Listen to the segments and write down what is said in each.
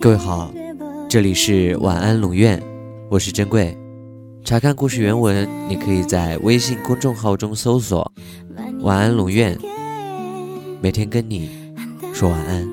各位好，这里是晚安龙院，我是珍贵。查看故事原文，你可以在微信公众号中搜索“晚安龙院”，每天跟你说晚安。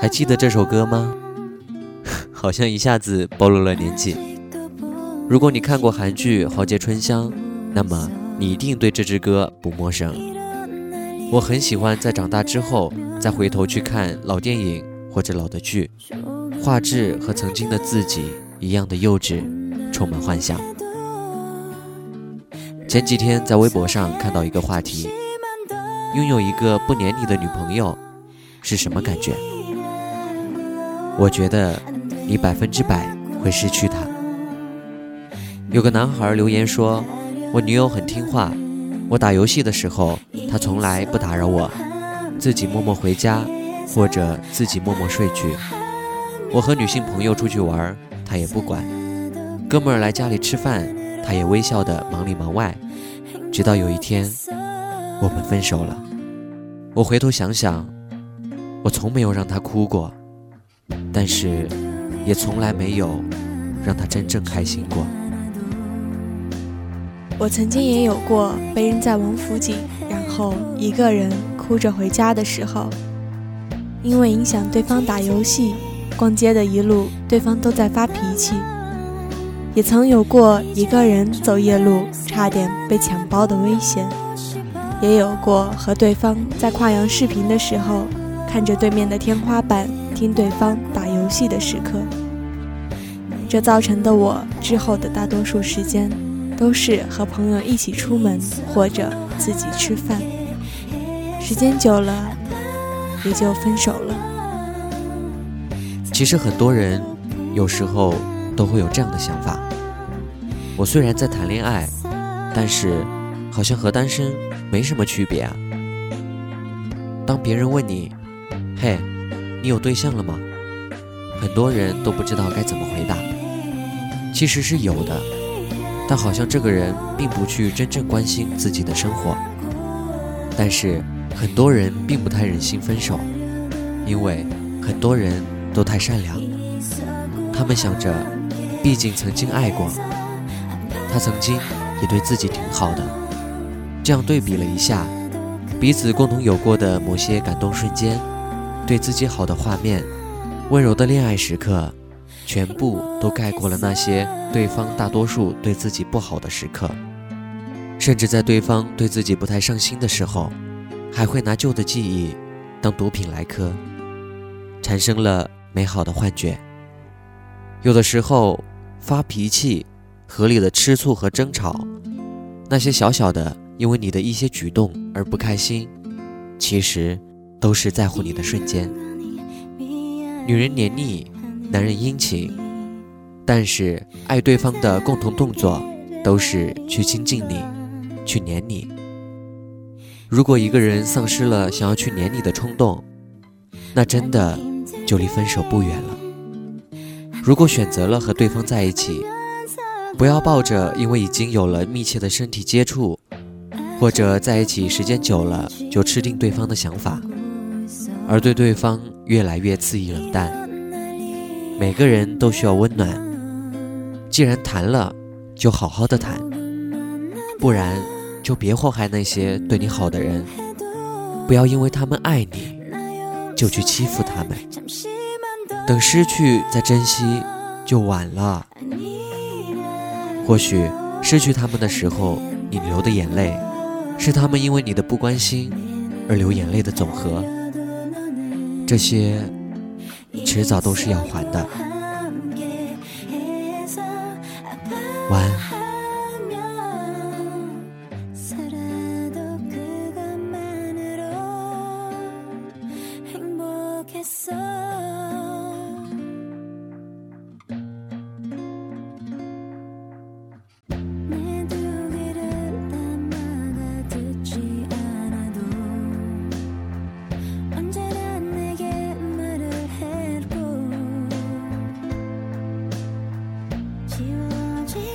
还记得这首歌吗？好像一下子暴露了年纪。如果你看过韩剧《豪杰春香》，那么你一定对这支歌不陌生。我很喜欢在长大之后再回头去看老电影或者老的剧，画质和曾经的自己一样的幼稚，充满幻想。前几天在微博上看到一个话题：拥有一个不黏你的女朋友是什么感觉？我觉得你百分之百会失去她。有个男孩留言说：“我女友很听话，我打游戏的时候。”他从来不打扰我，自己默默回家，或者自己默默睡去。我和女性朋友出去玩，他也不管。哥们儿来家里吃饭，他也微笑的忙里忙外。直到有一天，我们分手了。我回头想想，我从没有让他哭过，但是也从来没有让他真正开心过。我曾经也有过被扔在王府井。然后一个人哭着回家的时候，因为影响对方打游戏、逛街的一路，对方都在发脾气。也曾有过一个人走夜路，差点被抢包的危险。也有过和对方在跨洋视频的时候，看着对面的天花板，听对方打游戏的时刻。这造成的我之后的大多数时间。都是和朋友一起出门，或者自己吃饭。时间久了，也就分手了。其实很多人有时候都会有这样的想法：我虽然在谈恋爱，但是好像和单身没什么区别啊。当别人问你：“嘿，你有对象了吗？”很多人都不知道该怎么回答。其实是有的。但好像这个人并不去真正关心自己的生活，但是很多人并不太忍心分手，因为很多人都太善良，他们想着，毕竟曾经爱过，他曾经也对自己挺好的，这样对比了一下，彼此共同有过的某些感动瞬间，对自己好的画面，温柔的恋爱时刻。全部都盖过了那些对方大多数对自己不好的时刻，甚至在对方对自己不太上心的时候，还会拿旧的记忆当毒品来嗑，产生了美好的幻觉。有的时候发脾气，合理的吃醋和争吵，那些小小的因为你的一些举动而不开心，其实都是在乎你的瞬间。女人黏腻。男人殷勤，但是爱对方的共同动作都是去亲近你，去黏你。如果一个人丧失了想要去黏你的冲动，那真的就离分手不远了。如果选择了和对方在一起，不要抱着因为已经有了密切的身体接触，或者在一起时间久了就吃定对方的想法，而对对方越来越肆意冷淡。每个人都需要温暖，既然谈了，就好好的谈，不然就别祸害那些对你好的人。不要因为他们爱你，就去欺负他们。等失去再珍惜，就晚了。或许失去他们的时候，你流的眼泪，是他们因为你的不关心而流眼泪的总和。这些。迟早都是要还的。晚安。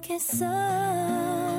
기억했어.